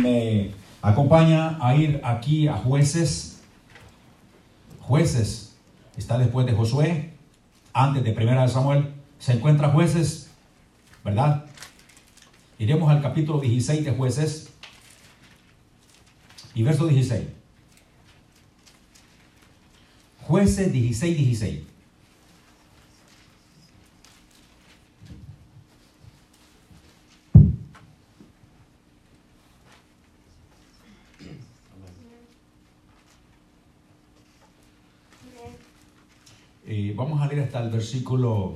me acompaña a ir aquí a jueces. Jueces. Está después de Josué, antes de Primera de Samuel. Se encuentra jueces, ¿verdad? Iremos al capítulo 16 de jueces y verso 16. Jueces 16, 16. Hasta el versículo.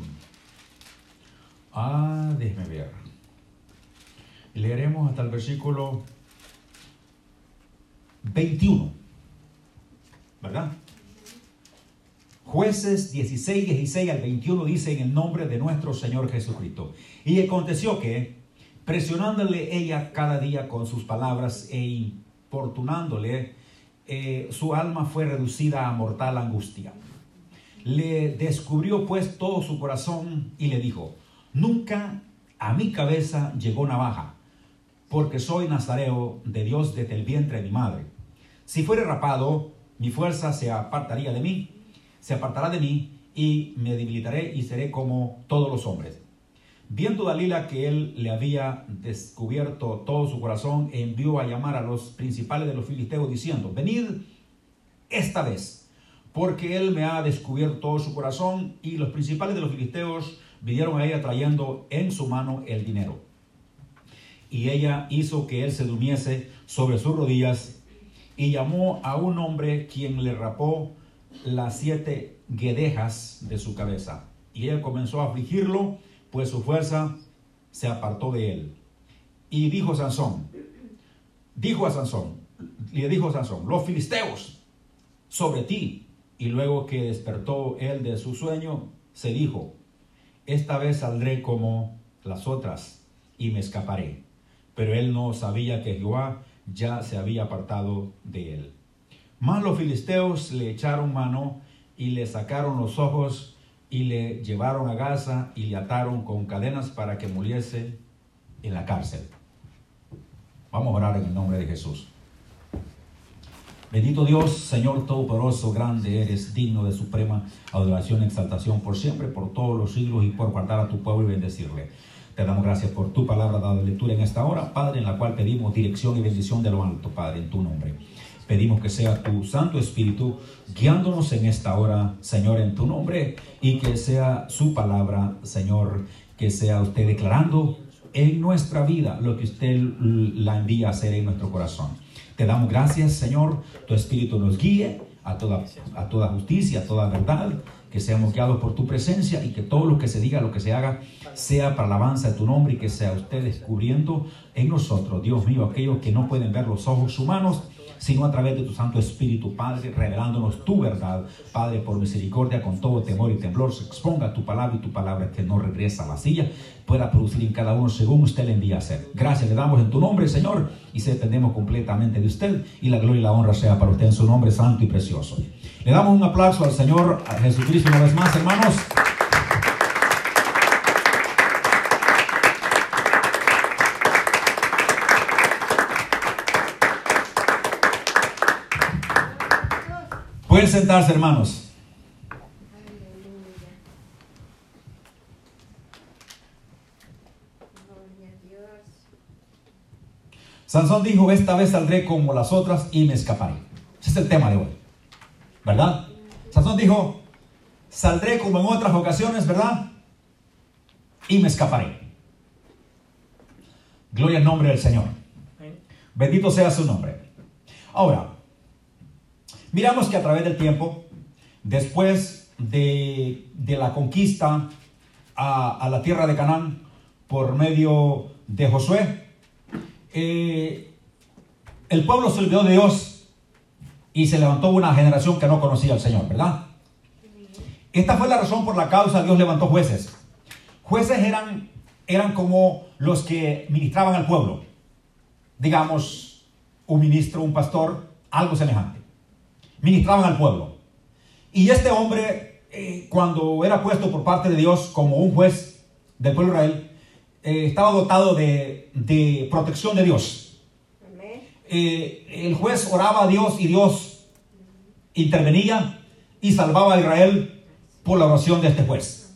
Ah, déjeme ver. Leeremos hasta el versículo 21. ¿Verdad? Jueces 16, 16 al 21 dice en el nombre de nuestro Señor Jesucristo. Y aconteció que, presionándole ella cada día con sus palabras e importunándole, eh, su alma fue reducida a mortal angustia. Le descubrió pues todo su corazón y le dijo, nunca a mi cabeza llegó navaja, porque soy nazareo de Dios desde el vientre de mi madre. Si fuere rapado, mi fuerza se apartaría de mí, se apartará de mí y me debilitaré y seré como todos los hombres. Viendo Dalila que él le había descubierto todo su corazón, envió a llamar a los principales de los filisteos diciendo, venid esta vez, porque él me ha descubierto su corazón. Y los principales de los filisteos vinieron a ella trayendo en su mano el dinero. Y ella hizo que él se durmiese sobre sus rodillas y llamó a un hombre quien le rapó las siete guedejas de su cabeza. Y ella comenzó a afligirlo, pues su fuerza se apartó de él. Y dijo Sansón, dijo a Sansón, le dijo Sansón, los filisteos sobre ti. Y luego que despertó él de su sueño, se dijo, esta vez saldré como las otras y me escaparé. Pero él no sabía que Jehová ya se había apartado de él. Mas los filisteos le echaron mano y le sacaron los ojos y le llevaron a Gaza y le ataron con cadenas para que muriese en la cárcel. Vamos a orar en el nombre de Jesús. Bendito Dios, Señor Todopoderoso, grande eres, digno de suprema adoración y exaltación por siempre, por todos los siglos y por guardar a tu pueblo y bendecirle. Te damos gracias por tu palabra dada lectura en esta hora, Padre, en la cual pedimos dirección y bendición de lo alto, Padre, en tu nombre. Pedimos que sea tu Santo Espíritu guiándonos en esta hora, Señor, en tu nombre, y que sea su palabra, Señor, que sea usted declarando en nuestra vida lo que usted la envía a hacer en nuestro corazón. Te damos gracias, Señor, tu Espíritu nos guíe a toda, a toda justicia, a toda verdad, que seamos guiados por tu presencia y que todo lo que se diga, lo que se haga, sea para alabanza de tu nombre y que sea usted descubriendo en nosotros, Dios mío, aquellos que no pueden ver los ojos humanos, sino a través de tu Santo Espíritu, Padre, revelándonos tu verdad, Padre, por misericordia, con todo temor y temblor, se exponga tu palabra y tu palabra que no regresa a la silla, pueda producir en cada uno según usted le envía a hacer. Gracias le damos en tu nombre, Señor, y se dependemos completamente de usted, y la gloria y la honra sea para usted en su nombre santo y precioso. Le damos un aplauso al Señor a Jesucristo una vez más, hermanos. Pueden sentarse, hermanos. Sansón dijo, esta vez saldré como las otras y me escaparé. Ese es el tema de hoy. ¿Verdad? Sansón dijo, saldré como en otras ocasiones, ¿verdad? Y me escaparé. Gloria al nombre del Señor. Bendito sea su nombre. Ahora, miramos que a través del tiempo, después de, de la conquista a, la tierra de Canaán por medio de Josué, eh, el pueblo se olvidó de Dios y se levantó una generación que no conocía al Señor, ¿verdad? Esta fue la razón por la causa Dios levantó jueces. Jueces eran, eran como los que ministraban al pueblo. Digamos, un ministro, un pastor, algo semejante. Ministraban al pueblo. Y este hombre, eh, cuando era puesto por parte de Dios como un juez del pueblo de Israel, eh, estaba dotado de, de, protección de Dios. eh, el juez oraba a Dios y Dios intervenía y salvaba a Israel por la oración de este juez.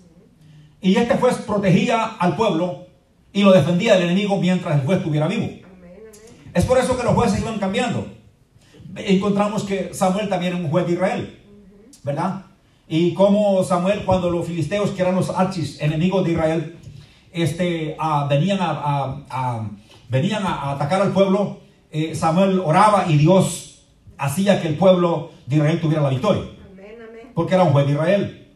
Y este juez protegía al pueblo y lo defendía del enemigo mientras el juez estuviera vivo. Es por eso que los jueces iban cambiando. Encontramos que Samuel también era un juez de Israel, ¿verdad? Y como Samuel, cuando los filisteos, que eran los archis enemigos de Israel, este, ah, venían, a, venían a atacar al pueblo, eh, Samuel oraba y Dios hacía que el pueblo de Israel tuviera la victoria. Porque era un juez de Israel.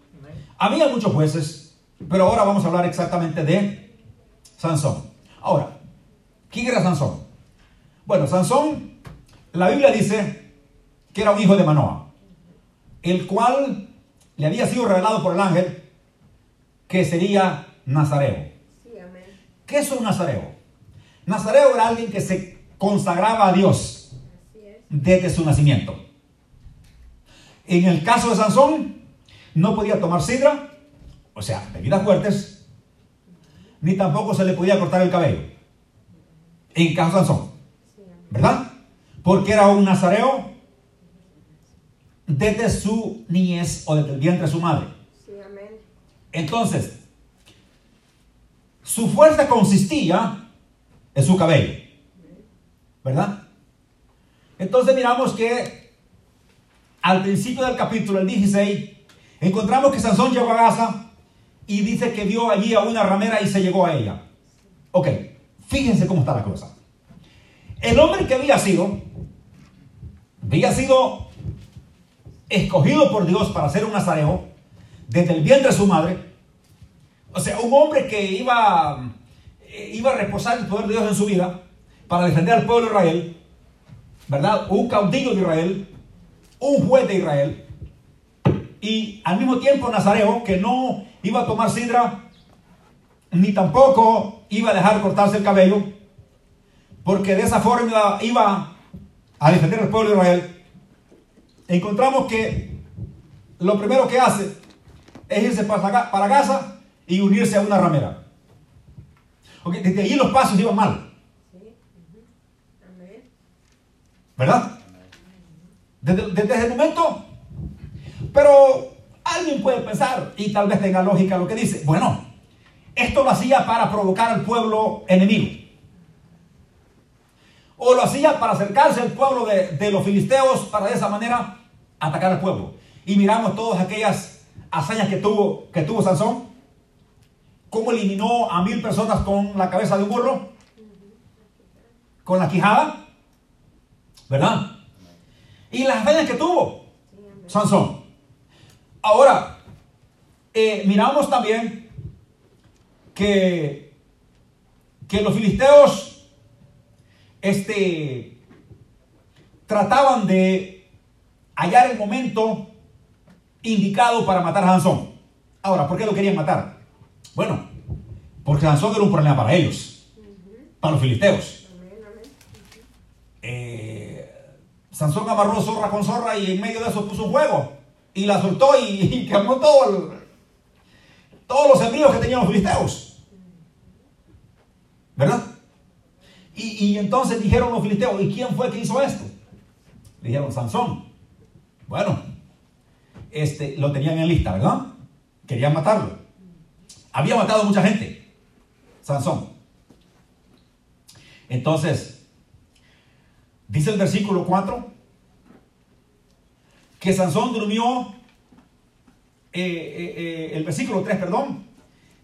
Había muchos jueces, pero ahora vamos a hablar exactamente de Sansón. Ahora, ¿quién era Sansón? Bueno, Sansón, la Biblia dice que era un hijo de Manoah, el cual le había sido revelado por el ángel que sería Nazareo. ¿Qué es un Nazareo? Nazareo era alguien que se consagraba a Dios desde su nacimiento. En el caso de Sansón, no podía tomar sidra, o sea, bebidas fuertes, ni tampoco se le podía cortar el cabello. En caso de Sansón, ¿verdad? Porque era un nazareo desde su niñez o desde el vientre de su madre. Entonces, su fuerza consistía en su cabello. ¿Verdad? Entonces miramos que al principio del capítulo, el 16, encontramos que Sansón llegó a Gaza y dice que vio allí a una ramera y se llegó a ella. Ok, fíjense cómo está la cosa. El hombre que había sido, había sido escogido por Dios para ser un nazareo desde el vientre de su madre. O sea, un hombre que iba, iba a reposar el poder de Dios en su vida para defender al pueblo de Israel, ¿verdad? Un caudillo de Israel, un juez de Israel, y al mismo tiempo Nazareo, que no iba a tomar sidra, ni tampoco iba a dejar cortarse el cabello, porque de esa forma iba a defender al pueblo de Israel. Encontramos que lo primero que hace es irse para, Gaza y unirse a una ramera. Okay, desde allí los pasos iban mal. ¿Verdad? Desde, ese momento. Pero alguien puede pensar, y tal vez tenga lógica lo que dice, bueno, esto lo hacía para provocar al pueblo enemigo. O lo hacía para acercarse al pueblo de, los filisteos para de esa manera atacar al pueblo. Y miramos todas aquellas hazañas que tuvo, que tuvo Sansón. Cómo eliminó a mil personas con la cabeza de un burro. Con la quijada. ¿Verdad? Y las hazañas que tuvo Sansón. Ahora, eh, miramos también que, que los filisteos este, trataban de hallar el momento indicado para matar a Sansón. Ahora, ¿por qué lo querían matar? Bueno, porque Sansón era un problema para ellos, para los filisteos. Sansón amarró zorra con zorra y en medio de eso puso un juego y la soltó y, quemó todo todos los envíos que tenían los filisteos. ¿Verdad? Y, entonces dijeron los filisteos, ¿y quién fue que hizo esto? Dijeron Sansón. Bueno, este, lo tenían en lista, ¿verdad? Querían matarlo. Había matado a mucha gente. Sansón. Entonces, Dice el versículo 4 que Sansón durmió, eh, eh, eh, el versículo 3, perdón,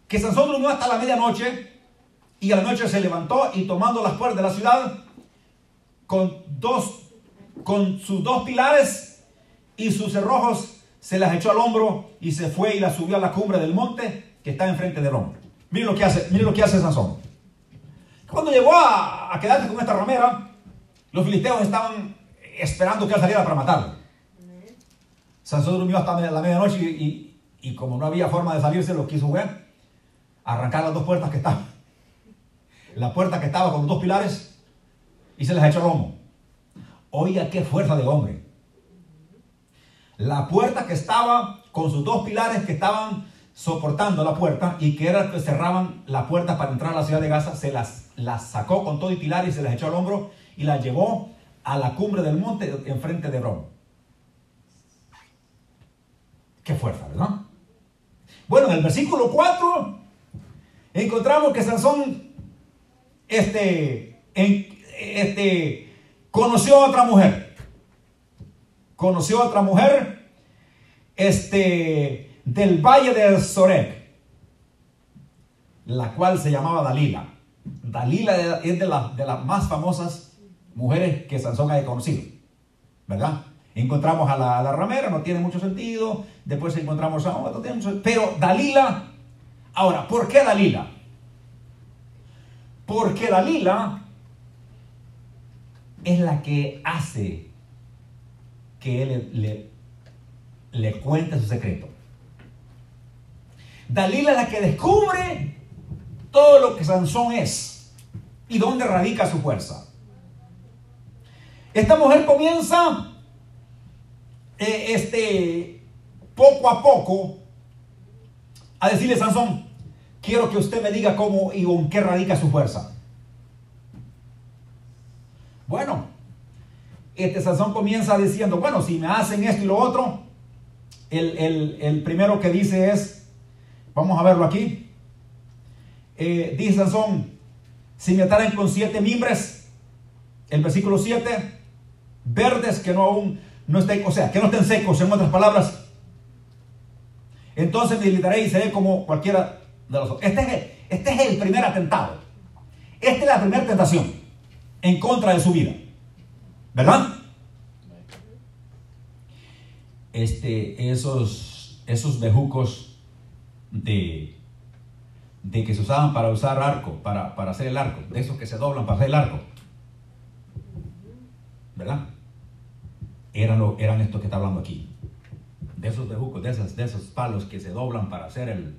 que Sansón durmió hasta la medianoche y a la noche se levantó y tomando las puertas de la ciudad con dos, con sus dos pilares y sus cerrojos se las echó al hombro y se fue y las subió a la cumbre del monte que está enfrente del hombre. Miren lo que hace, miren lo que hace Sansón. Cuando llegó a, a quedarse con esta ramera, los filisteos estaban esperando que él saliera para matarlo. Sansón durmió hasta la medianoche y, como no había forma de salirse, lo quiso ver, arrancar las dos puertas que estaban. La puerta que estaba con dos pilares y se les echó el lomo. Oiga, qué fuerza de hombre. La puerta que estaba con sus dos pilares que estaban soportando la puerta y que era que cerraban la puerta para entrar a la ciudad de Gaza, se las, las sacó con todo y pilar y se las echó al hombro y la llevó a la cumbre del monte enfrente de Roma. Qué fuerza, ¿verdad? Bueno, en el versículo 4 encontramos que Sansón este, este, conoció a otra mujer. Conoció a otra mujer este, del valle de Sorek, la cual se llamaba Dalila. Dalila es de, las más famosas mujeres que Sansón haya conocido, ¿verdad? Encontramos a la, ramera, no tiene mucho sentido. Después encontramos a otro, pero Dalila. Ahora, ¿por qué Dalila? Porque Dalila es la que hace que él le, cuente su secreto. Dalila es la que descubre todo lo que Sansón es y dónde radica su fuerza. Esta mujer comienza eh, este, poco a poco a decirle Sansón, quiero que usted me diga cómo y con qué radica su fuerza. Bueno, este Sansón comienza diciendo, bueno, si me hacen esto y lo otro, el, primero que dice es, vamos a verlo aquí, eh, dice Sansón, si me ataren con siete mimbres, el versículo 7, verdes que no aún no estén, o sea, que no estén secos, en otras palabras. Entonces militaré y seré como cualquiera Este es, el, este es el primer atentado. Esta es la primera tentación en contra de su vida. ¿Verdad? Este, esos, esos bejucos de, de que se usaban para usar arco, para, para hacer el arco, de esos que se doblan para hacer el arco. ¿Verdad? eran, lo, eran estos que está hablando aquí. De esos bejucos, de, esas, de esos palos que se doblan para hacer el,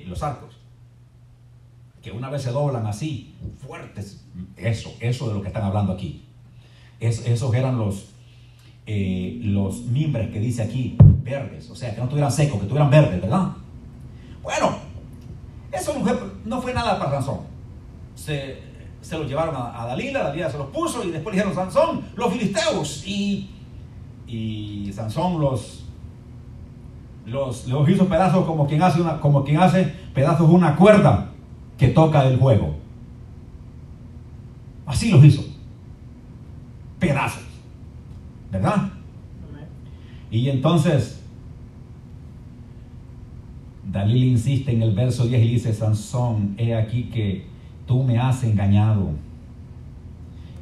los arcos. Que una vez se doblan así, fuertes. Eso, eso de lo que están hablando aquí. Es, esos eran los, eh, los mimbres que dice aquí, verdes. O sea, que no estuvieran secos, que estuvieran verdes, ¿verdad? Bueno, eso no fue, nada para Sansón. Se, se los llevaron a, Dalila, Dalila se los puso y después dijeron Sansón, los filisteos. Y, y Sansón los, los, los hizo pedazos como quien, hace una, como quien hace pedazos una cuerda que toca del juego. Así los hizo. Pedazos. ¿Verdad? Y entonces Dalila insiste en el verso 10 y dice, Sansón, he aquí que tú me has engañado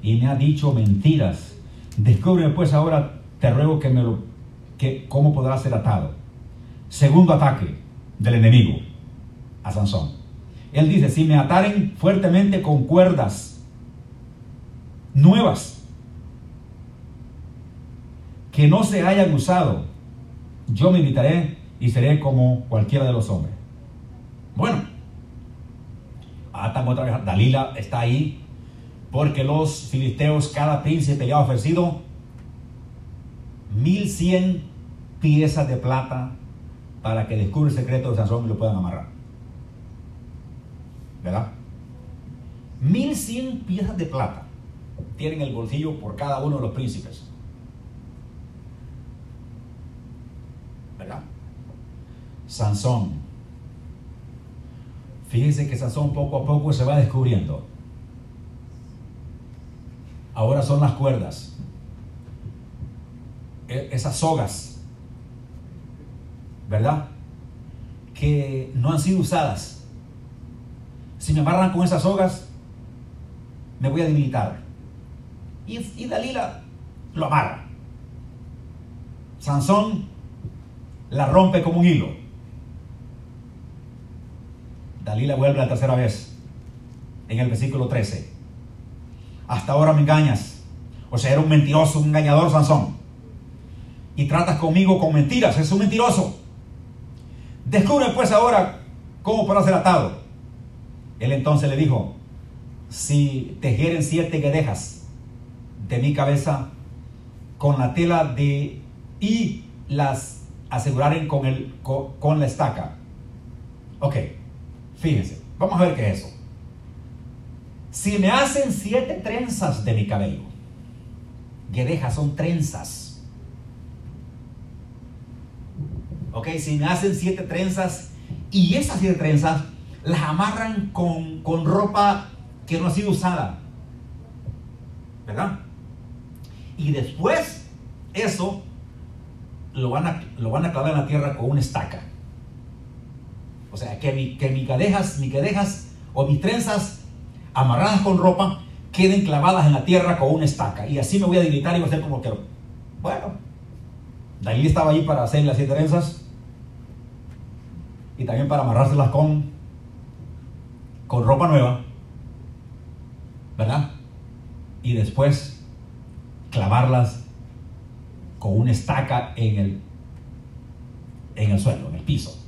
y me has dicho mentiras. Descubre pues ahora, te ruego que me lo, que cómo podrá ser atado. Segundo ataque del enemigo a Sansón. Él dice, si me ataren fuertemente con cuerdas nuevas que no se hayan usado, yo me invitaré y seré como cualquiera de los hombres. Bueno, atan otra vez. Dalila está ahí porque los filisteos, cada príncipe le ha ofrecido mil cien piezas de plata para que descubra el secreto de Sansón y lo puedan amarrar. ¿Verdad? Mil cien piezas de plata tienen el bolsillo por cada uno de los príncipes. ¿Verdad? Sansón Fíjense que Sansón poco a poco se va descubriendo. Ahora son las cuerdas. E, esas sogas. ¿Verdad? Que no han sido usadas. Si me amarran con esas sogas, me voy a debilitar. Y, Dalila lo amarra. Sansón la rompe como un hilo. Dalila vuelve la tercera vez en el versículo 13. Hasta ahora me engañas. O sea, era un mentiroso, un engañador Sansón. Y tratas conmigo con mentiras. Es un mentiroso. Descubre pues ahora cómo podrá ser atado. Él entonces le dijo, si tejeren siete guedejas de mi cabeza con la tela de y las aseguraren con, el, con, con la estaca. Ok. Fíjense, vamos a ver qué es eso. Si me hacen siete trenzas de mi cabello, guedejas son trenzas. Ok, si me hacen siete trenzas y esas siete trenzas las amarran con, con ropa que no ha sido usada. ¿Verdad? Y después eso lo van a, lo van a clavar en la tierra con una estaca. O sea, que, mi, que mis cadejas, mis cadejas o mis trenzas amarradas con ropa queden clavadas en la tierra con una estaca. Y así me voy a debilitar y voy a ser como quiero. Bueno, Dalí estaba allí para hacer las siete trenzas y también para amarrárselas con, con ropa nueva, ¿verdad? Y después clavarlas con una estaca en el, en el suelo, en el piso.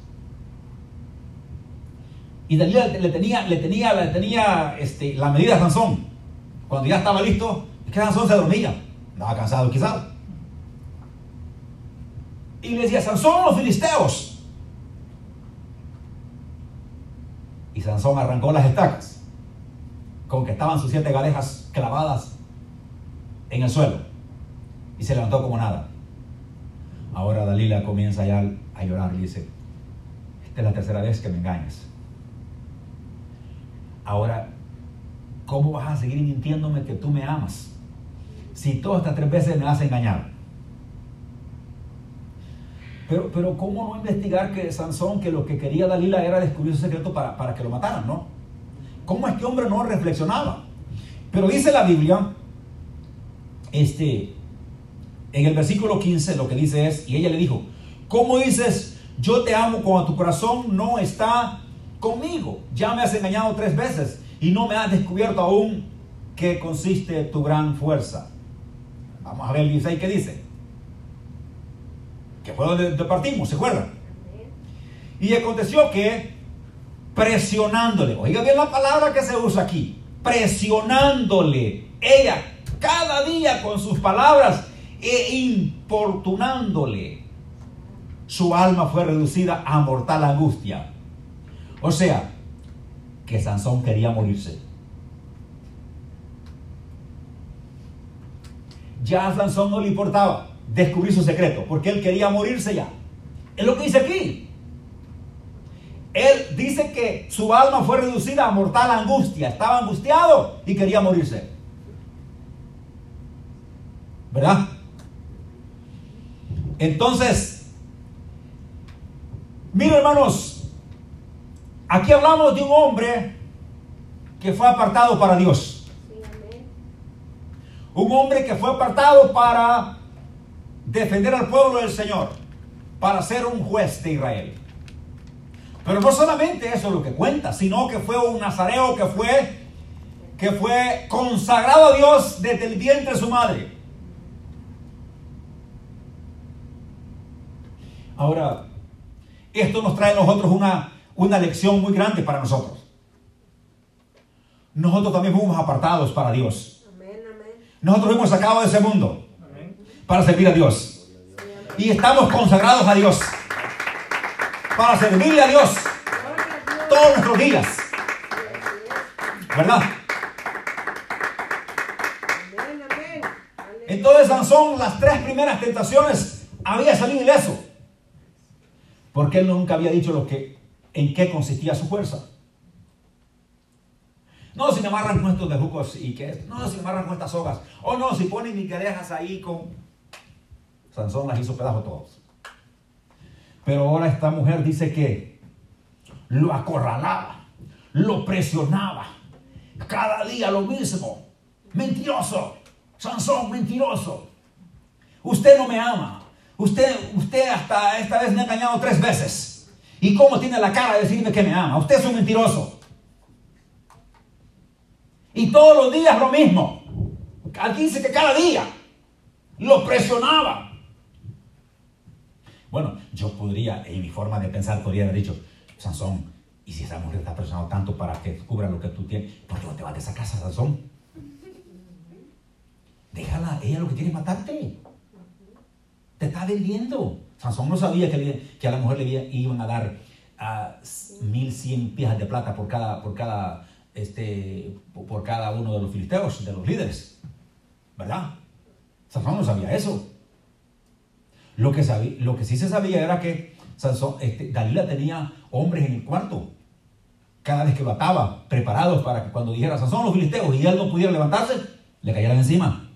Y Dalila le tenía, le tenía, le tenía este, la medida a Sansón. Cuando ya estaba listo, es que Sansón se dormía. Estaba cansado quizás. Y le decía, Sansón, los filisteos. Y Sansón arrancó las estacas, con que estaban sus siete galejas clavadas en el suelo. Y se levantó como nada. Ahora Dalila comienza ya a llorar y dice, esta es la tercera vez que me engañas. Ahora, ¿cómo vas a seguir mintiéndome que tú me amas? Si todas estas tres veces me has engañado. Pero, ¿cómo no investigar que Sansón, que lo que quería Dalila era descubrir su secreto para, para que lo mataran, no? ¿Cómo es que hombre no reflexionaba? Pero dice la Biblia, este, en el versículo 15 lo que dice es, y ella le dijo, ¿cómo dices, yo te amo cuando tu corazón no está conmigo? Ya me has engañado tres veces y no me has descubierto aún qué consiste tu gran fuerza. Vamos a ver el 16 qué dice. Que fue donde partimos, ¿se acuerdan? Y aconteció que presionándole, oiga bien la palabra que se usa aquí, presionándole, ella cada día con sus palabras e importunándole, su alma fue reducida a mortal angustia. O sea, que Sansón quería morirse. Ya a Sansón no le importaba descubrir su secreto, porque él quería morirse ya. Es lo que dice aquí. Él dice que su alma fue reducida a mortal angustia, estaba angustiado y quería morirse. ¿Verdad? Entonces, miren hermanos, aquí hablamos de un hombre que fue apartado para Dios. Un hombre que fue apartado para defender al pueblo del Señor, para ser un juez de Israel. Pero no solamente eso es lo que cuenta, sino que fue un nazareo que fue que fue consagrado a Dios desde el vientre de su madre. Ahora, esto nos trae a nosotros una, una lección muy grande para nosotros. Nosotros también fuimos apartados para Dios. Nosotros fuimos sacados de ese mundo para servir a Dios. Y estamos consagrados a Dios para servirle a Dios todos nuestros días. ¿Verdad? Entonces Sansón, las tres primeras tentaciones, había salido ileso. Porque él nunca había dicho lo que, en qué consistía su fuerza. No, si me amarran con estos y qué. No, si me amarran con estas sogas. O no, si ponen mis cadejas ahí con. Sansón las hizo pedazos todos. Pero ahora esta mujer dice que lo acorralaba, lo presionaba. Cada día lo mismo. Mentiroso. Sansón, mentiroso. Usted no me ama. Usted, usted hasta esta vez me ha engañado tres veces. ¿Y cómo tiene la cara de decirme que me ama? Usted es un mentiroso. Y todos los días lo mismo. Aquí dice que cada día lo presionaba. Bueno, yo podría, en mi forma de pensar, podría haber dicho, Sansón, ¿y si esa mujer está presionando tanto para que cubra lo que tú tienes? ¿Por qué no te vas de esa casa, Sansón? Déjala, ella lo que quiere es matarte. Te está vendiendo. Sansón no sabía que, a la mujer le iban a dar a 1100 piezas de plata por cada, por cada, este, por cada uno de los filisteos, de los líderes. ¿Verdad? Sansón no sabía eso. Lo que, sabía, lo que sí se sabía era que Sansón, este, Dalila tenía hombres en el cuarto. Cada vez que lo ataba, preparados para que cuando dijera Sansón los filisteos y él no pudiera levantarse, le cayeran encima.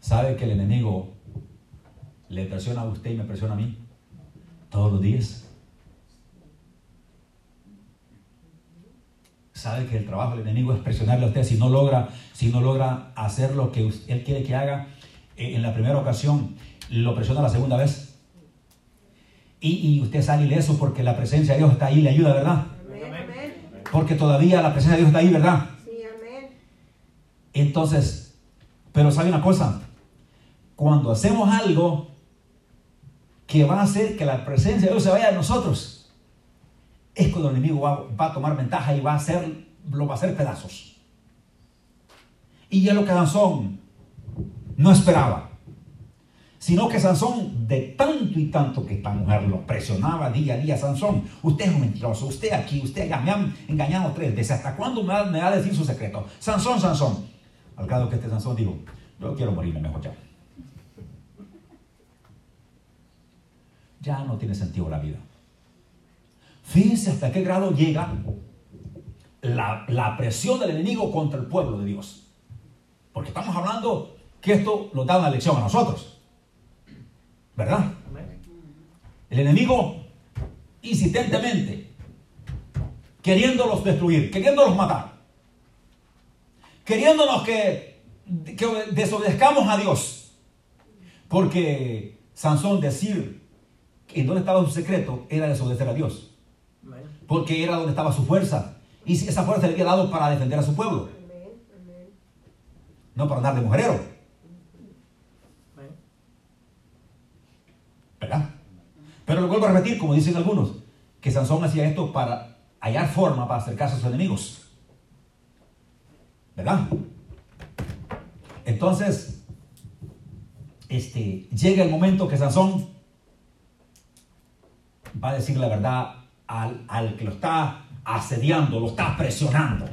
¿Sabe que el enemigo le presiona a usted y me presiona a mí? Todos los días. Sabe que el trabajo del enemigo es presionarle a usted si no logra, si no logra hacer lo que él quiere que haga eh, en la primera ocasión, lo presiona la segunda vez. Y, usted sale ileso porque la presencia de Dios está ahí, le ayuda, ¿verdad? Porque todavía la presencia de Dios está ahí, ¿verdad? Sí, amén. Entonces, pero sabe una cosa, cuando hacemos algo que va a hacer que la presencia de Dios se vaya de nosotros, es cuando el enemigo va, a tomar ventaja y va a hacer, lo va a hacer pedazos. Y ya lo que Sansón no esperaba, sino que Sansón, de tanto y tanto que esta mujer lo presionaba día a día, Sansón, usted es un mentiroso, usted aquí, usted allá, me han engañado tres veces, ¿hasta cuándo me va, a decir su secreto? Sansón, Sansón. Al cabo que este Sansón dijo, yo quiero morirme mejor ya. Ya no tiene sentido la vida. Fíjense hasta qué grado llega la, presión del enemigo contra el pueblo de Dios. Porque estamos hablando que esto nos da una lección a nosotros. ¿Verdad? El enemigo insistentemente, queriéndolos destruir, queriéndolos matar, queriéndonos que, que desobedezcamos a Dios. Porque Sansón decir en dónde estaba su secreto era desobedecer a Dios porque era donde estaba su fuerza. Y esa fuerza le había dado para defender a su pueblo. No para andar de mujerero. ¿Verdad? Pero lo vuelvo a repetir, como dicen algunos, que Sansón hacía esto para hallar forma para acercarse a sus enemigos. ¿Verdad? Entonces, este, llega el momento que Sansón va a decir la verdad al, que lo está asediando, lo está presionando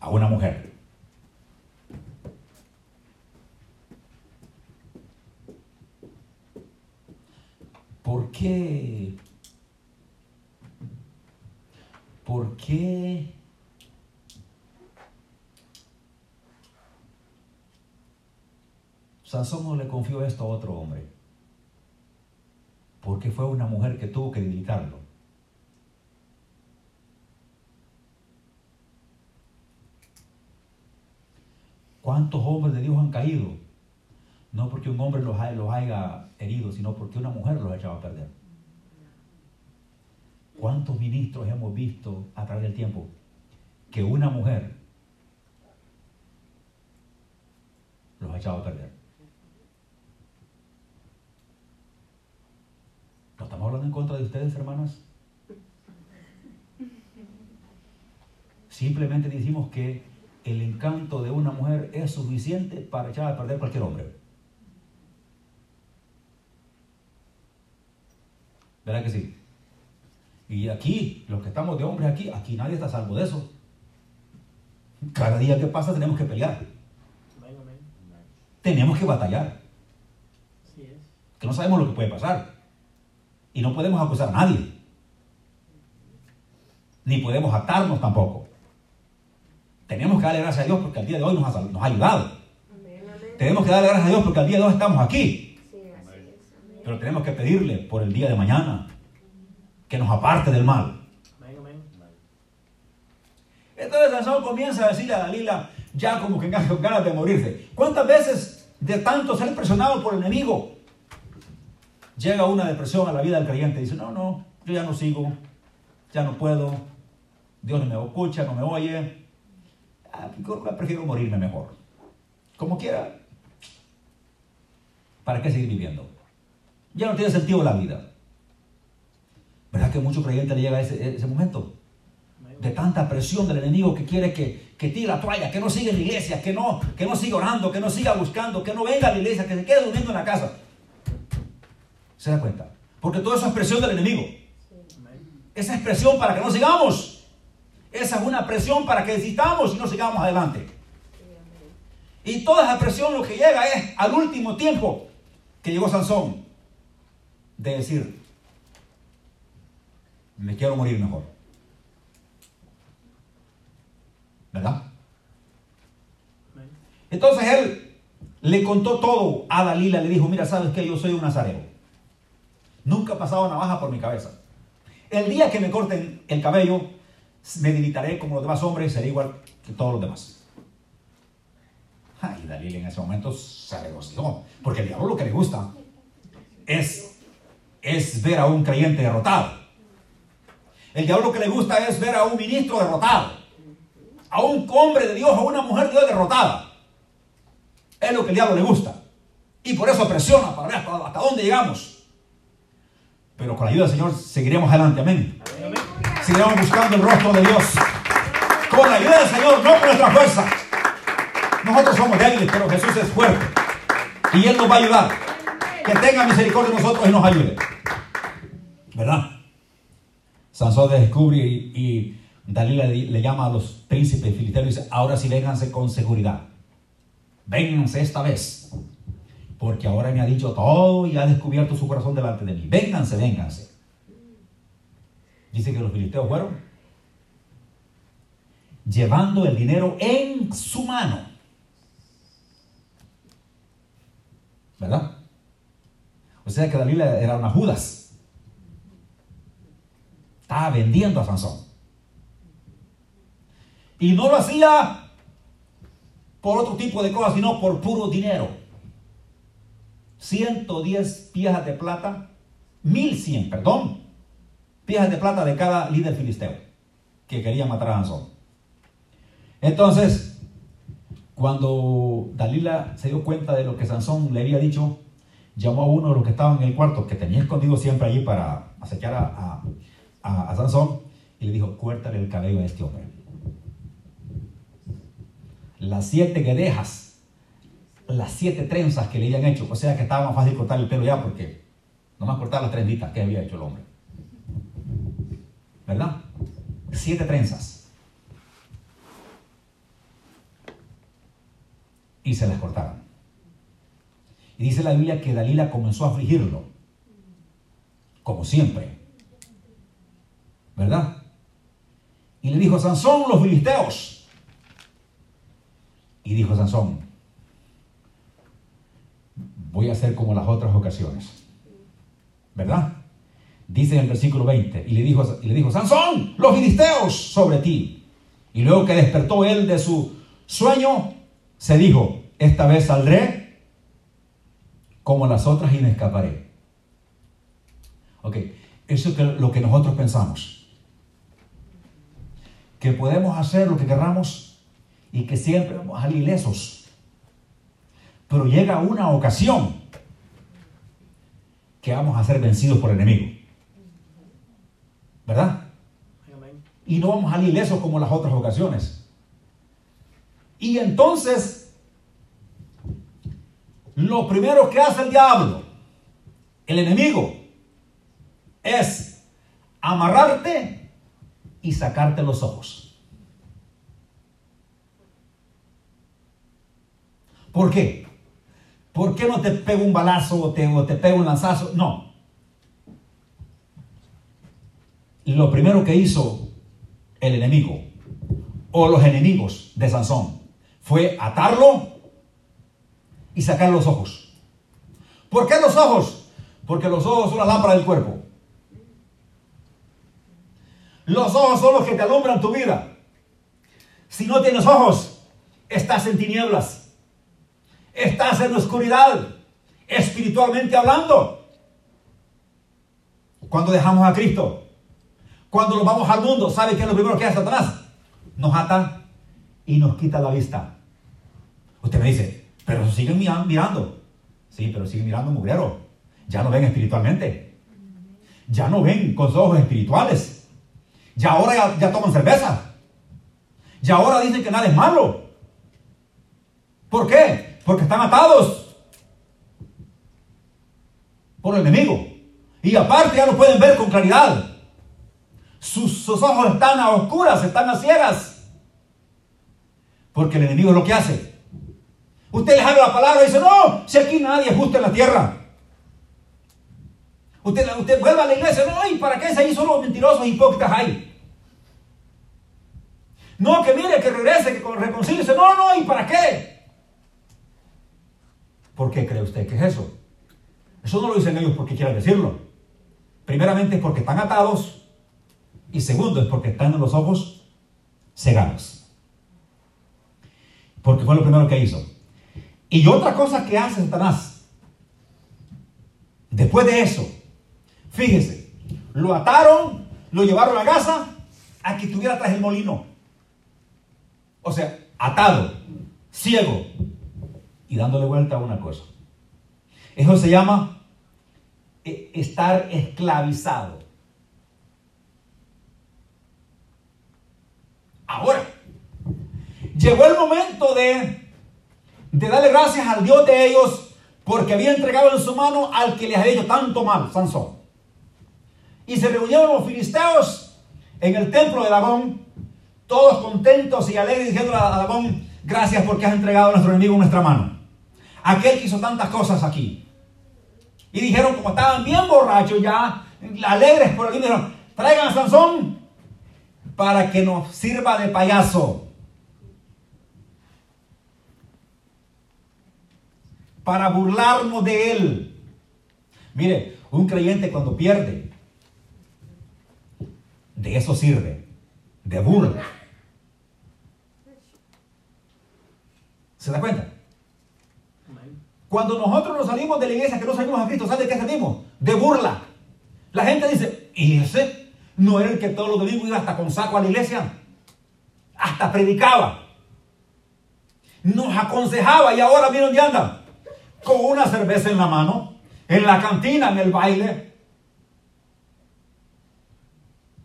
a una mujer. ¿Por qué? ¿Por qué? Sansón no le confió esto a otro hombre porque fue una mujer que tuvo que debilitarlo. ¿Cuántos hombres de Dios han caído? No porque un hombre los, haya herido, sino porque una mujer los ha echado a perder. ¿Cuántos ministros hemos visto a través del tiempo que una mujer los ha echado a perder? ¿No estamos hablando en contra de ustedes, hermanas? Simplemente decimos que el encanto de una mujer es suficiente para echar a perder cualquier hombre. ¿Verdad que sí? Y aquí, los que estamos de hombres aquí, aquí nadie está salvo de eso. Cada día que pasa tenemos que pelear. Tenemos que batallar. Que no sabemos lo que puede pasar. Y no podemos acusar a nadie. Ni podemos atarnos tampoco. Tenemos que darle gracias a Dios porque el día de hoy nos ha, ayudado. Tenemos que darle gracias a Dios porque el día de hoy estamos aquí. Pero tenemos que pedirle por el día de mañana que nos aparte del mal. Entonces Sansón comienza a decirle a Dalila, ya como que con ganas de morirse. ¿Cuántas veces de tanto ser presionado por el enemigo llega una depresión a la vida del creyente y dice, no, no, yo ya no sigo, ya no puedo, Dios no me escucha, no me oye, ah, prefiero morirme mejor. Como quiera, ¿para qué seguir viviendo? Ya no tiene sentido la vida. ¿Verdad que muchos creyentes le llega ese, ese momento? De tanta presión del enemigo que quiere que, que tire la toalla, que no siga en la iglesia, que no, que no siga orando, que no siga buscando, que no venga a la iglesia, que se quede durmiendo en la casa. ¿Se da cuenta? Porque toda esa expresión del enemigo. Esa expresión para que no sigamos. Esa es una presión para que desistamos y no sigamos adelante. Y toda esa presión lo que llega es al último tiempo que llegó Sansón de decir, me quiero morir mejor. ¿Verdad? Entonces él le contó todo a Dalila, le dijo, mira, sabes que yo soy un nazareo. Nunca ha pasado navaja por mi cabeza. El día que me corten el cabello, me debilitaré como los demás hombres, seré igual que todos los demás. Y Dalila en ese momento se regocijó, porque el diablo lo que le gusta es, es ver a un creyente derrotado. El diablo lo que le gusta es ver a un ministro derrotado, a un hombre de Dios, a una mujer de Dios derrotada. Es lo que el diablo le gusta. Y por eso presiona para ver hasta, dónde llegamos. Pero con la ayuda del Señor seguiremos adelante. Amén. Seguiremos buscando el rostro de Dios. Con la ayuda del Señor, no con nuestra fuerza. Nosotros somos débiles, pero Jesús es fuerte. Y Él nos va a ayudar. Que tenga misericordia de nosotros y nos ayude. ¿Verdad? Sansón descubre y, Dalila le, llama a los príncipes filisteos y dice, ahora sí vénganse con seguridad. Vénganse esta vez. Porque ahora me ha dicho todo y ha descubierto su corazón delante de mí. Vénganse, vénganse. Dice que los filisteos fueron llevando el dinero en su mano. ¿Verdad? O sea que Dalila era una Judas. Estaba vendiendo a Sansón. Y no lo hacía por otro tipo de cosas, sino por puro dinero. 110 piezas de plata, 1100, perdón, piezas de plata de cada líder filisteo que quería matar a Sansón. Entonces, cuando Dalila se dio cuenta de lo que Sansón le había dicho, llamó a uno de los que estaban en el cuarto, que tenía escondido siempre allí para acechar a, Sansón, y le dijo, cuértale el cabello a este hombre. Las siete guedejas, las siete trenzas que le habían hecho, o sea que estaba más fácil cortar el pelo ya porque nomás cortar las trenditas que había hecho el hombre. ¿Verdad? Siete trenzas. y se las cortaron. Y dice la Biblia que Dalila comenzó a afligirlo, como siempre. ¿Verdad? Y le dijo, Sansón, los filisteos. Y dijo Sansón, voy a hacer como las otras ocasiones. ¿Verdad? Dice en el versículo 20, y le dijo, y le dijo Sansón, los filisteos sobre ti. Y luego que despertó él de su sueño, se dijo, esta vez saldré como las otras y me escaparé. Ok, eso es lo que nosotros pensamos. Que podemos hacer lo que queramos y que siempre vamos a salir. Pero llega una ocasión que vamos a ser vencidos por el enemigo. ¿Verdad? Y no vamos a salir ilesos como las otras ocasiones. Y entonces, lo primero que hace el diablo, el enemigo, es amarrarte y sacarte los ojos. ¿Por qué? ¿Por qué no te pego un balazo o te, pego un lanzazo? No. Lo primero que hizo el enemigo o los enemigos de Sansón fue atarlo y sacar los ojos. ¿Por qué los ojos? Porque los ojos son la lámpara del cuerpo. Los ojos son los que te alumbran tu vida. Si no tienes ojos, estás en tinieblas. Estás en oscuridad, espiritualmente hablando. Cuando dejamos a Cristo, cuando nos vamos al mundo, ¿sabe qué es lo primero que hace Satanás? Nos ata y nos quita la vista. Usted me dice, pero siguen mirando. Sí, pero siguen mirando mugrero. Ya no ven espiritualmente. Ya no ven con sus ojos espirituales. Ya ahora ya, toman cerveza. Ya ahora dicen que nada es malo. ¿Por qué? Porque están atados por el enemigo. Y aparte ya no pueden ver con claridad. sus, ojos están a oscuras, están a ciegas. Porque el enemigo es lo que hace. Usted les habla la palabra y dice, no, si aquí nadie es justo en la tierra. Usted, usted vuelve a la iglesia, no, ¿y para qué se ahí solo mentirosos hipócritas hay? No, que mire, que regrese, que reconcilie. No, no, ¿y para qué? ¿Por qué cree usted que es eso? Eso no lo dicen ellos porque quieran decirlo. Primeramente es porque están atados y segundo es porque están en los ojos cegados. Porque fue lo primero que hizo. Y otra cosa que hace Satanás, después de eso, fíjese, lo ataron, lo llevaron a casa a que estuviera tras el molino. O sea, atado, ciego y dándole vuelta a una cosa. Eso se llama eh, estar esclavizado. Ahora, llegó el momento de, darle gracias al Dios de ellos porque había entregado en su mano al que les había hecho tanto mal, Sansón. Y se reunieron los filisteos en el templo de Dagón todos contentos y alegres diciendo a Dagón, gracias porque has entregado a nuestro enemigo en nuestra mano. Aquel que hizo tantas cosas aquí. Y dijeron, como estaban bien borrachos ya, alegres por aquí, dijeron, traigan a Sansón para que nos sirva de payaso. Para burlarnos de él. Mire, un creyente cuando pierde, de eso sirve, de burla. ¿Se da cuenta? Cuando nosotros nos salimos de la iglesia, que no salimos a Cristo, ¿sabe de qué salimos? De burla. La gente dice, ¿y ese no era el que todos los domingos iba hasta con saco a la iglesia? Hasta predicaba. Nos aconsejaba y ahora miren dónde anda. Con una cerveza en la mano, en la cantina, en el baile,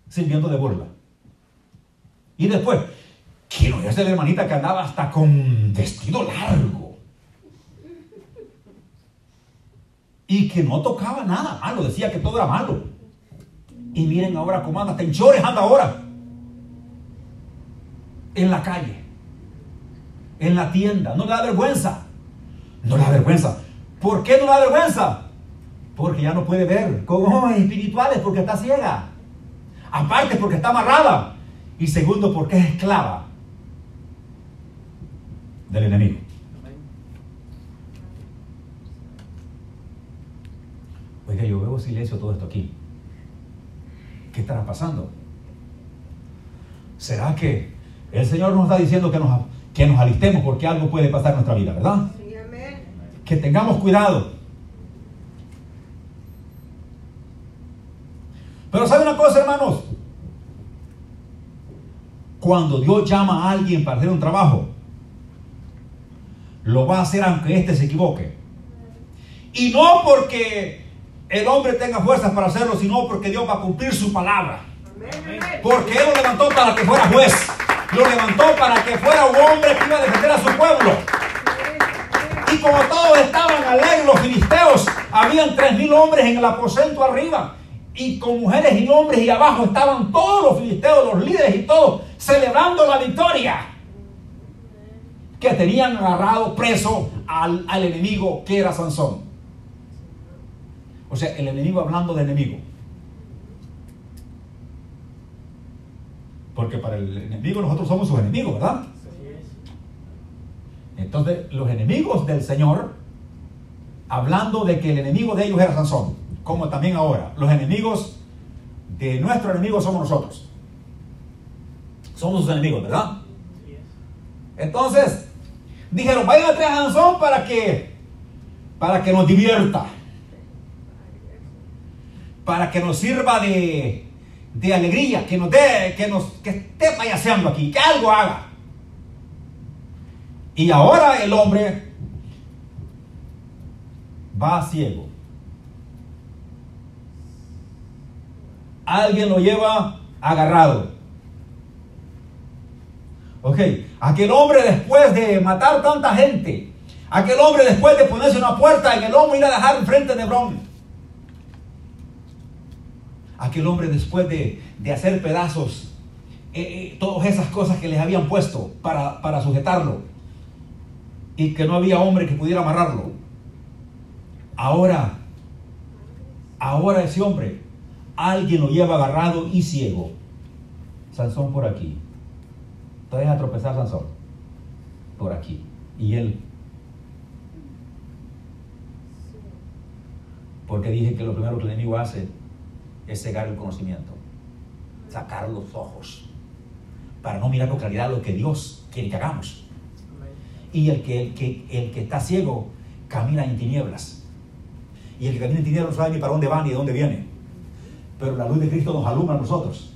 sirviendo de burla. Y después, Quiero no la hermanita que andaba hasta con vestido largo. Y que no tocaba nada malo, decía que todo era malo. Y miren ahora cómo anda, hasta en chores anda ahora. En la calle, en la tienda, no le da vergüenza. No le da vergüenza. ¿Por qué no le da vergüenza? Porque ya no puede ver ojos espirituales, porque está ciega. Aparte, porque está amarrada. Y segundo, porque es esclava del enemigo. Yo veo silencio todo esto aquí. ¿Qué estará pasando? ¿Será que el Señor nos está diciendo que nos, que nos alistemos porque algo puede pasar en nuestra vida, verdad? Que tengamos cuidado. Pero ¿sabe una cosa, hermanos? Cuando Dios llama a alguien para hacer un trabajo, lo va a hacer aunque éste se equivoque. Y no porque el hombre tenga fuerzas para hacerlo, sino porque Dios va a cumplir su palabra. Porque Él lo levantó para que fuera juez. Lo levantó para que fuera un hombre que iba a defender a su pueblo. Y como todos estaban alegres, los filisteos, habían tres mil hombres en el aposento arriba. Y con mujeres y hombres y abajo estaban todos los filisteos, los líderes y todos, celebrando la victoria que tenían agarrado preso al, enemigo que era Sansón. O sea, el enemigo hablando de enemigo. Porque para el enemigo nosotros somos sus enemigos, ¿verdad? Entonces, los enemigos del Señor, hablando de que el enemigo de ellos era Sansón, como también ahora, los enemigos de nuestro enemigo somos nosotros. Somos sus enemigos, ¿verdad? Entonces, dijeron, vayan a traer a Sansón para que, para que nos divierta. Para que nos sirva de, de alegría, que nos dé, que nos, que esté payaseando aquí, que algo haga. Y ahora el hombre va ciego. Alguien lo lleva agarrado. Ok, aquel hombre después de matar tanta gente, aquel hombre después de ponerse una puerta en el hombro ir a dejar enfrente de Hebrón. Aquel hombre después de, hacer pedazos eh, eh, todas esas cosas que les habían puesto para, para sujetarlo y que no había hombre que pudiera amarrarlo. Ahora, ahora ese hombre, alguien lo lleva agarrado y ciego. Sansón por aquí. Te deja tropezar Sansón. Por aquí. Y él. Porque dije que lo primero que el enemigo hace es cegar el conocimiento. Sacar los ojos. Para no mirar con claridad lo que Dios quiere que hagamos. Y el que, el que, el que está ciego camina en tinieblas. Y el que camina en tinieblas no sabe ni para dónde va ni de dónde viene. Pero la luz de Cristo nos alumbra a nosotros.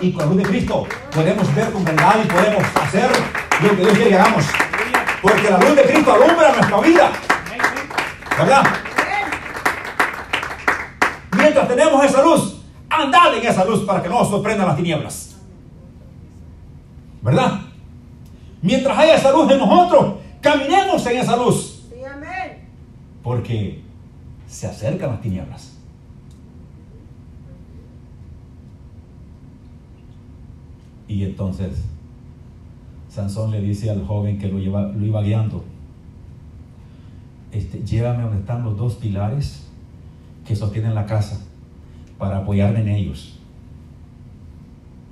Y con la luz de Cristo podemos ver con claridad y podemos hacer lo que Dios quiere que hagamos. Porque la luz de Cristo alumbra nuestra vida. ¿Verdad? Mientras tenemos esa luz, andad en esa luz para que no os sorprendan las tinieblas. ¿Verdad? Mientras haya esa luz en nosotros, caminemos en esa luz. Porque se acercan las tinieblas. Y entonces Sansón le dice al joven que lo, lleva, lo iba guiando, este, llévame a donde están los dos pilares que sostienen la casa para apoyarme en ellos.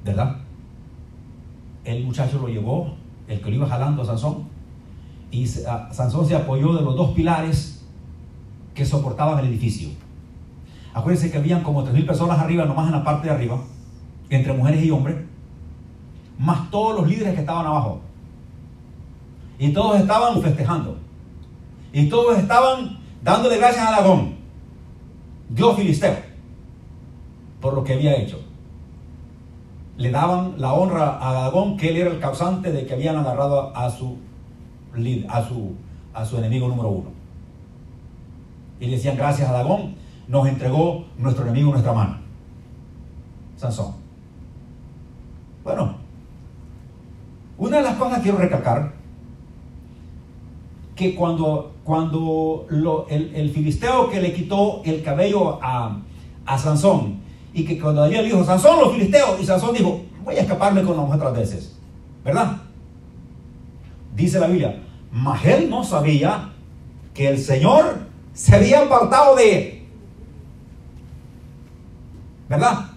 ¿Verdad? El muchacho lo llevó el que lo iba jalando a Sansón, y Sansón se apoyó de los dos pilares que soportaban el edificio. Acuérdense que habían como 3.000 personas arriba, nomás en la parte de arriba, entre mujeres y hombres, más todos los líderes que estaban abajo. Y todos estaban festejando. Y todos estaban dándole gracias a Dagón, Dios filisteo, por lo que había hecho le daban la honra a Dagón que él era el causante de que habían agarrado a su, a su, a su enemigo número uno. Y le decían, gracias a Dagón, nos entregó nuestro enemigo en nuestra mano. Sansón. Bueno, una de las cosas que quiero recalcar, que cuando, cuando el, filisteo que le quitó el cabello a, a Sansón, y que cuando Daniel dijo, Sansón los filisteos, y Sansón dijo, voy a escaparme con las otras veces, ¿verdad? Dice la Biblia, mas él no sabía que el Señor se había apartado de él. ¿Verdad?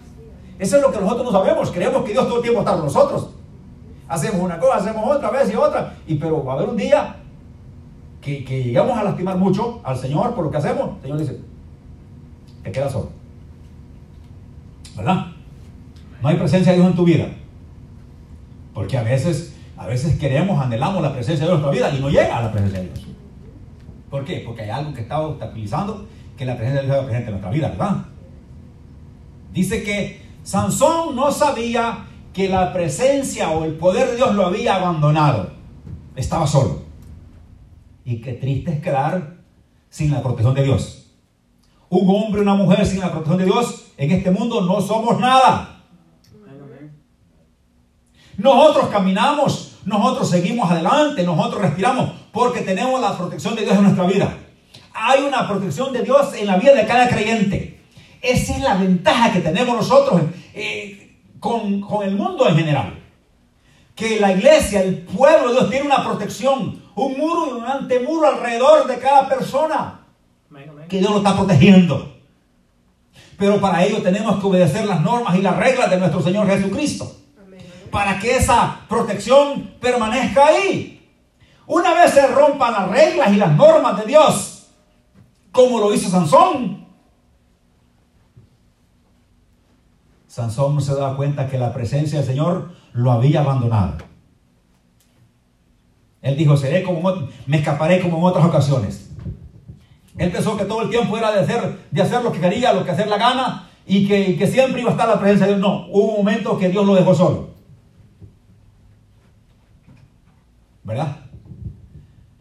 Eso es lo que nosotros no sabemos. Creemos que Dios todo el tiempo está con nosotros. Hacemos una cosa, hacemos otra vez y otra. Y pero va a haber un día que, que llegamos a lastimar mucho al Señor por lo que hacemos. El Señor dice, te quedas solo. ¿Verdad? No hay presencia de Dios en tu vida. Porque a veces, a veces queremos, anhelamos la presencia de Dios en nuestra vida y no llega a la presencia de Dios. ¿Por qué? Porque hay algo que está obstaculizando que la presencia de Dios sea presente en nuestra vida, ¿verdad? Dice que Sansón no sabía que la presencia o el poder de Dios lo había abandonado. Estaba solo. Y qué triste es quedar sin la protección de Dios. Un hombre, una mujer sin la protección de Dios en este mundo no somos nada. Nosotros caminamos, nosotros seguimos adelante, nosotros respiramos porque tenemos la protección de Dios en nuestra vida. Hay una protección de Dios en la vida de cada creyente. Esa es la ventaja que tenemos nosotros eh, con, con el mundo en general. Que la iglesia, el pueblo de Dios tiene una protección, un muro y un antemuro alrededor de cada persona. Que Dios lo está protegiendo. Pero para ello tenemos que obedecer las normas y las reglas de nuestro Señor Jesucristo. Para que esa protección permanezca ahí. Una vez se rompan las reglas y las normas de Dios, como lo hizo Sansón, Sansón se daba cuenta que la presencia del Señor lo había abandonado. Él dijo, seré como, me escaparé como en otras ocasiones. Él pensó que todo el tiempo era de hacer, de hacer lo que quería, lo que hacer la gana, y que, que siempre iba a estar la presencia de Dios. No, hubo un momento que Dios lo dejó solo. ¿Verdad?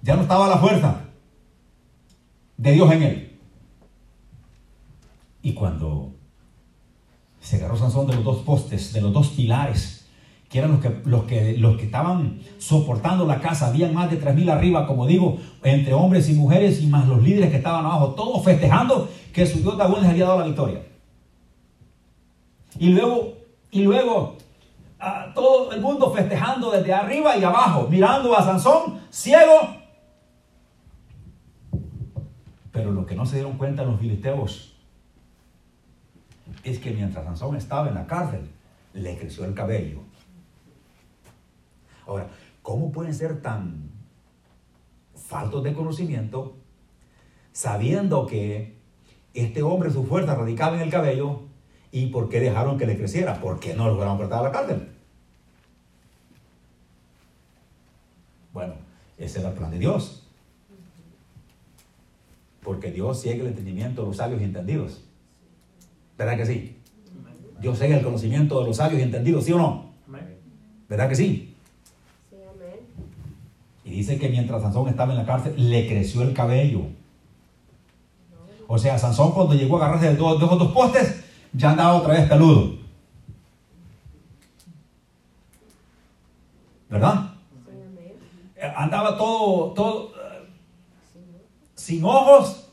Ya no estaba la fuerza de Dios en él. Y cuando se agarró Sansón de los dos postes, de los dos pilares, que eran los que, los que, estaban soportando la casa. Habían más de 3.000 arriba, como digo, entre hombres y mujeres y más los líderes que estaban abajo, todos festejando que su Dios Dagón les había dado la victoria. Y luego, y luego todo el mundo festejando desde arriba y abajo, mirando a Sansón ciego. Pero lo que no se dieron cuenta los filisteos es que mientras Sansón estaba en la cárcel, le creció el cabello. Ahora, ¿cómo pueden ser tan faltos de conocimiento sabiendo que este hombre, su fuerza radicaba en el cabello ¿Y por qué dejaron que le creciera? ¿Por qué no lo fueron a a la cárcel? Bueno, ese era el plan de Dios. Porque Dios sigue el entendimiento de los sabios y entendidos. ¿Verdad que sí? Dios sigue el conocimiento de los sabios y entendidos, ¿sí o no? ¿Verdad que sí? Dice que mientras Sansón estaba en la cárcel, le creció el cabello. O sea, Sansón cuando llegó a agarrarse de dos, dos postes, ya andaba otra vez peludo. ¿Verdad? Andaba todo, todo sin ojos,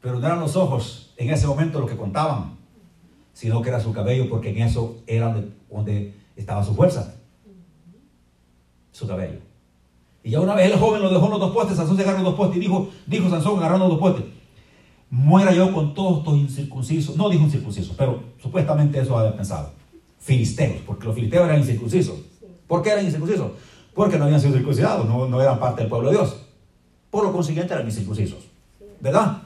pero no eran los ojos en ese momento lo que contaban, sino que era su cabello, porque en eso era donde, estaba su fuerza, su cabello. Y ya una vez el joven lo dejó en los dos postes, Sansón se agarró los dos postes y dijo, dijo Sansón agarrando los dos postes, muera yo con todos estos incircuncisos. No dijo incircuncisos, pero supuestamente eso había pensado. Filisteos, porque los filisteos eran incircuncisos. ¿Por qué eran incircuncisos? Porque no habían sido circuncidados, no, eran parte del pueblo de Dios. Por lo consiguiente eran incircuncisos. ¿Verdad?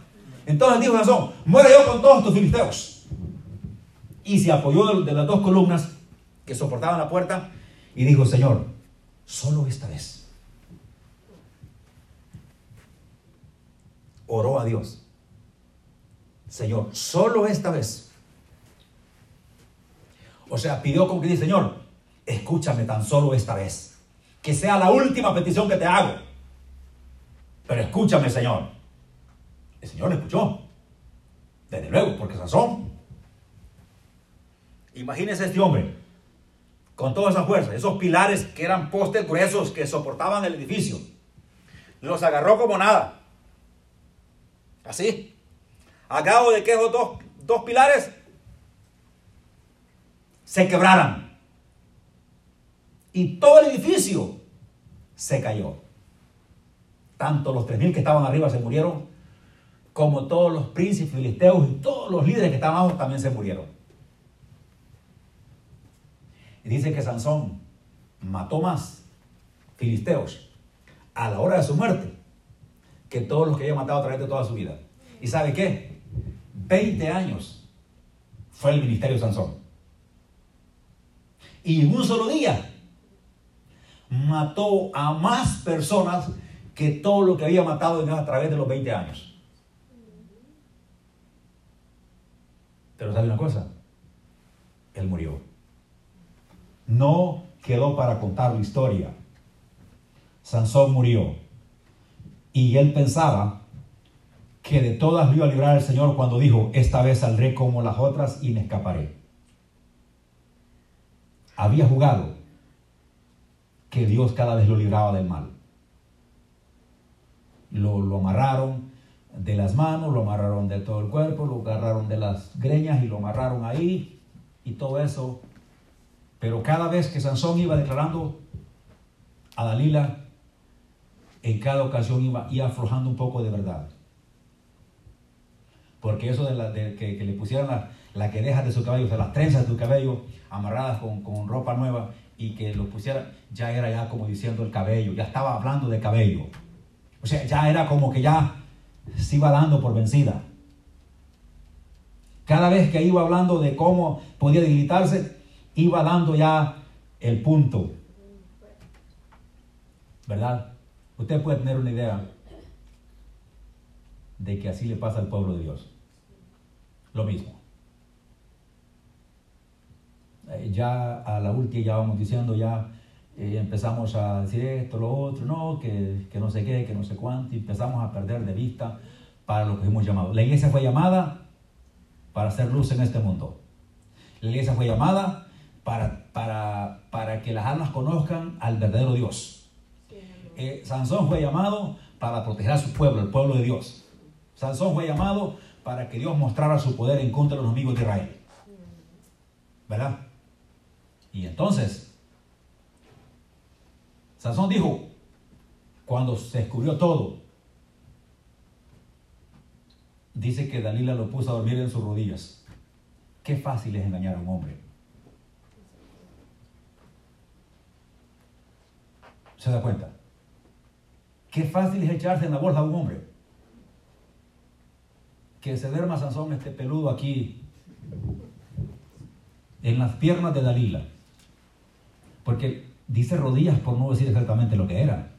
Entonces dijo Sansón, muera yo con todos estos filisteos. Y se apoyó de, de las dos columnas que soportaban la puerta y dijo, Señor, solo esta vez. Oró a Dios Señor, solo esta vez. O sea, pidió como que dice, Señor, escúchame tan solo esta vez. Que sea la última petición que te hago. Pero escúchame, Señor. El Señor escuchó. Desde luego, porque Sansón. Imagínese este hombre. Con toda esa fuerza. Esos pilares que eran postes gruesos que soportaban el edificio. Los agarró como nada. Así. A cabo de que esos dos, dos pilares se quebraran. Y todo el edificio se cayó. Tanto los tres mil que estaban arriba se murieron, como todos los príncipes filisteos y todos los líderes que estaban abajo también se murieron. Y dice que Sansón mató más filisteos a la hora de su muerte que todos los que había matado a través de toda su vida. ¿Y sabe qué? 20 años fue el ministerio de Sansón. Y en un solo día mató a más personas que todo lo que había matado a través de los 20 años. Pero sabe una cosa, él murió. No quedó para contar la historia. Sansón murió. Y él pensaba que de todas me iba a librar el Señor cuando dijo, esta vez saldré como las otras y me escaparé. Había jugado que Dios cada vez lo libraba del mal. Lo, lo amarraron de las manos, lo amarraron de todo el cuerpo, lo agarraron de las greñas y lo amarraron ahí y todo eso. Pero cada vez que Sansón iba declarando a Dalila, en cada ocasión iba, aflojando un poco de verdad. Porque eso de, que, le pusieran la, la, que dejas de su cabello, o sea, las trenzas de tu cabello amarradas con, ropa nueva y que lo pusiera, ya era ya como diciendo el cabello, ya estaba hablando de cabello. O sea, ya era como que ya se iba dando por vencida. Cada vez que iba hablando de cómo podía debilitarse, iba dando ya el punto. ¿Verdad? Usted puede tener una idea de que así le pasa al pueblo de Dios lo mismo. Eh, ya a la última ya vamos diciendo, ya eh, empezamos a decir esto, lo otro, no, que, que, no sé qué, que no sé cuánto, y empezamos a perder de vista para lo que hemos llamado. La iglesia fue llamada para hacer luz en este mundo. La iglesia fue llamada para, para, para que las almas conozcan al verdadero Dios. Eh, Sansón fue llamado para proteger a su pueblo, el pueblo de Dios. Sansón fue llamado para que Dios mostrara su poder en contra de los enemigos de Israel. ¿Verdad? Y entonces, Sansón dijo, cuando se descubrió todo, dice que Dalila lo puso a dormir en sus rodillas. Qué fácil es engañar a un hombre. ¿Se da cuenta? Qué fácil es echarse en la bolsa a un hombre. Que se duerma Sansón este peludo aquí en las piernas de Dalila. Porque dice rodillas por no decir exactamente lo que era.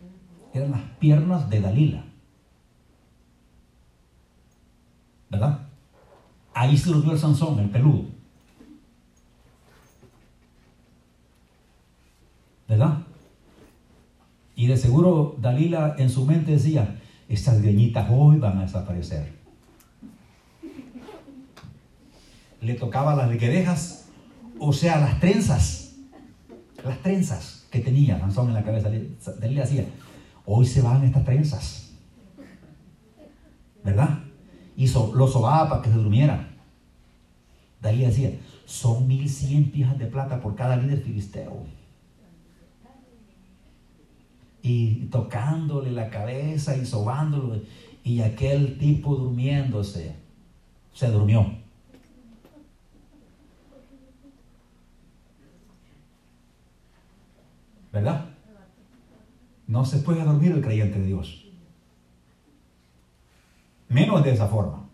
Eran las piernas de Dalila. ¿Verdad? Ahí se durmió el Sansón, el peludo. ¿Verdad? Y de seguro Dalila en su mente decía, estas greñitas hoy van a desaparecer. Le tocaba las liquedejas, o sea, las trenzas, las trenzas que tenía Sansón en la cabeza. Dalila decía, hoy se van estas trenzas. ¿Verdad? Y lo sobaba para que se durmiera. Dalila decía, son mil cien piezas de plata por cada líder filisteo y tocándole la cabeza y sobándolo. Y aquel tipo durmiéndose, se durmió. ¿Verdad? No se puede dormir el creyente de Dios. Menos de esa forma.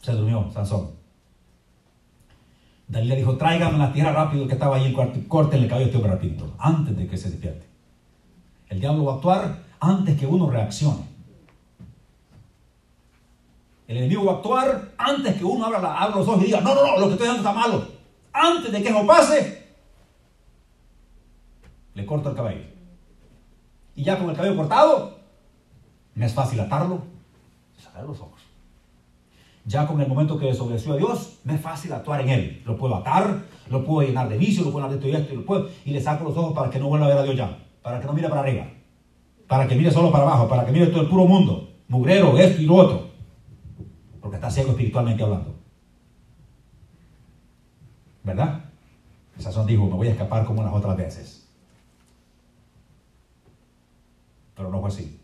Se durmió Sansón. Dalila dijo, tráigame la tierra rápido que estaba ahí cuarto, córtenle el cabello este hombre rapidito, antes de que se despierte. El diablo va a actuar antes que uno reaccione. El enemigo va a actuar antes que uno abra, los ojos y diga, no, no, no, lo que estoy haciendo está malo. Antes de que eso pase, le corto el cabello. Y ya con el cabello cortado, me es fácil atarlo y sacar los ojos. Ya con el momento que desobedeció a Dios, me es fácil actuar en él. Lo puedo atar, lo puedo llenar de vicio, lo puedo llenar de esto y esto, y, lo puedo, y le saco los ojos para que no vuelva a ver a Dios ya. Para que no mire para arriba. Para que mire solo para abajo, para que mire todo el puro mundo. Mugrero, esto y lo otro. Porque está ciego espiritualmente hablando. ¿Verdad? Sazón dijo, me voy a escapar como las otras veces. Pero no fue así.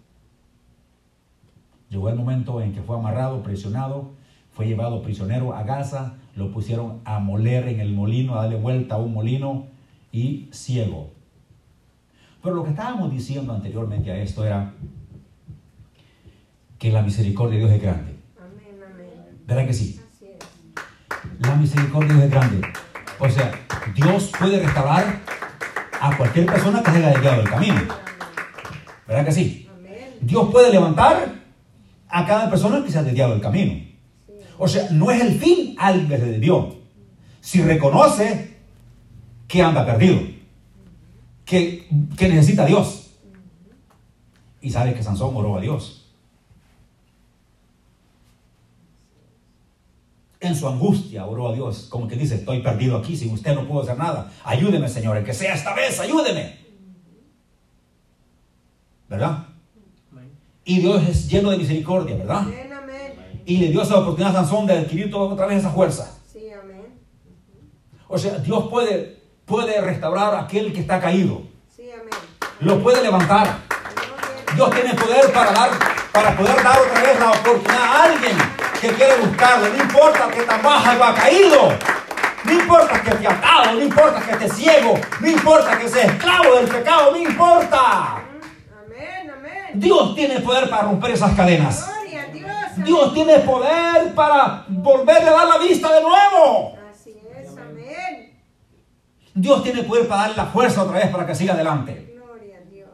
Llegó el momento en que fue amarrado, presionado, fue llevado prisionero a Gaza, lo pusieron a moler en el molino, a darle vuelta a un molino y ciego. Pero lo que estábamos diciendo anteriormente a esto era que la misericordia de Dios es grande. Amén, amén. ¿Verdad que sí? La misericordia de Dios es grande. O sea, Dios puede restaurar a cualquier persona que se haya desviado del camino. ¿Verdad que sí? Dios puede levantar a cada persona que se ha desviado del camino. O sea, no es el fin alguien que se desvió. Si reconoce que anda perdido, que, que necesita a Dios. Y sabe que Sansón oró a Dios. En su angustia oró a Dios, como que dice, estoy perdido aquí, sin usted no puedo hacer nada. Ayúdeme, Señor, el que sea esta vez, ayúdeme. ¿Verdad? Y Dios es lleno de misericordia, ¿verdad? Y le dio esa oportunidad a Sansón de adquirir otra vez esa fuerza. Sí, amén. O sea, Dios puede, puede restaurar a aquel que está caído. Sí, amén. Lo puede levantar. Dios tiene poder para dar, para poder dar otra vez la oportunidad a alguien que quiere buscarlo. No importa que tan baja va caído. No importa que esté atado, no importa que esté ciego, no importa que sea esclavo del pecado, no importa. Dios tiene poder para romper esas cadenas. Dios tiene poder para volverle a dar la vista de nuevo. Así es, amén. Dios tiene poder para darle la fuerza otra vez para que siga adelante. Gloria a Dios.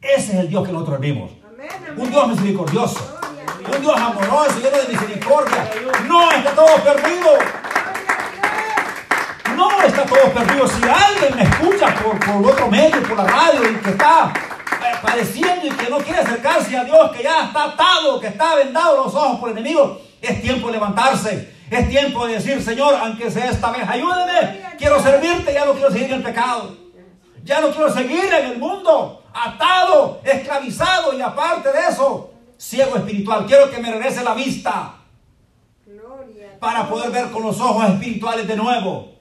Ese es el Dios que nosotros vimos. Un Dios misericordioso. Un Dios amoroso, lleno de misericordia. No está todo perdido. No está todo perdido. Si alguien me escucha por, por otro medio, por la radio, y que está padeciendo y que no quiere acercarse a Dios, que ya está atado, que está vendado los ojos por el enemigo, es tiempo de levantarse. Es tiempo de decir, Señor, aunque sea esta vez, ayúdeme. Quiero servirte, ya no quiero seguir en el pecado. Ya no quiero seguir en el mundo, atado, esclavizado y aparte de eso, ciego espiritual. Quiero que me regrese la vista. para poder ver con los ojos espirituales de nuevo.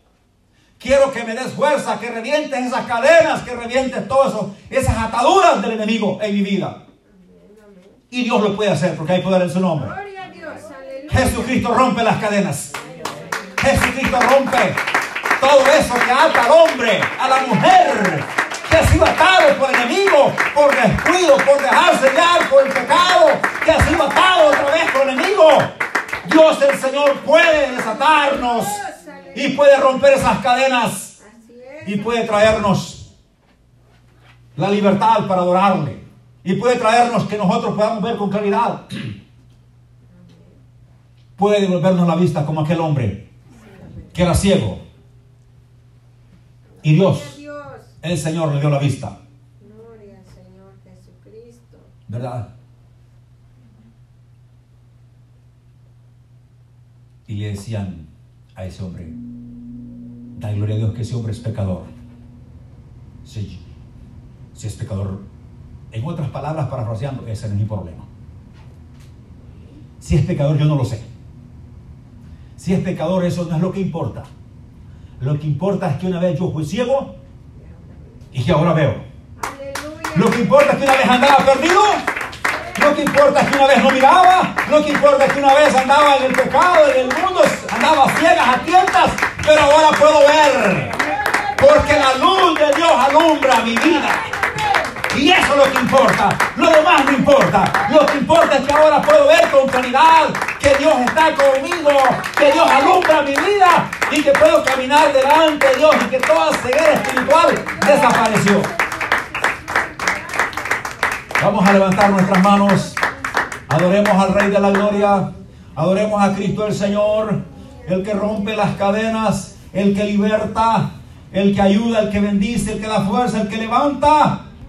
Quiero que me des fuerza, que revientes esas cadenas, que revientes todo eso, esas ataduras del enemigo en mi vida. Y Dios lo puede hacer porque hay poder en su nombre. Jesucristo rompe las cadenas. Jesucristo rompe todo eso que ata al hombre, a la mujer, que ha sido atado por el enemigo, por descuido, por dejarse guiar por el pecado, que ha sido atado otra vez por el enemigo. Dios el Señor puede desatarnos y puede romper esas cadenas y puede traernos la libertad para adorarle y puede traernos que nosotros podamos ver con claridad. Puede devolvernos la vista como aquel hombre que era ciego. Y Dios, el Señor, le dio la vista. Gloria al Señor Jesucristo. ¿Verdad? Y le decían a ese hombre, da gloria a Dios que ese hombre es pecador. Si, si es pecador, en otras palabras, parafraseando, ese no es mi problema. Si es pecador, yo no lo sé. Si es pecador, eso no es lo que importa. Lo que importa es que una vez yo fui ciego y que ahora veo. Lo que importa es que una vez andaba perdido. Lo que importa es que una vez no miraba. Lo que importa es que una vez andaba en el pecado, en el mundo, andaba ciegas, a tientas, pero ahora puedo ver. Porque la luz de Dios alumbra mi vida. Y eso es lo que importa. Lo demás no importa. Lo que importa es que ahora puedo ver con claridad que Dios está conmigo, que Dios alumbra mi vida y que puedo caminar delante de Dios y que toda ceguera espiritual desapareció. Vamos a levantar nuestras manos. Adoremos al Rey de la Gloria. Adoremos a Cristo el Señor, el que rompe las cadenas, el que liberta, el que ayuda, el que bendice, el que da fuerza, el que levanta.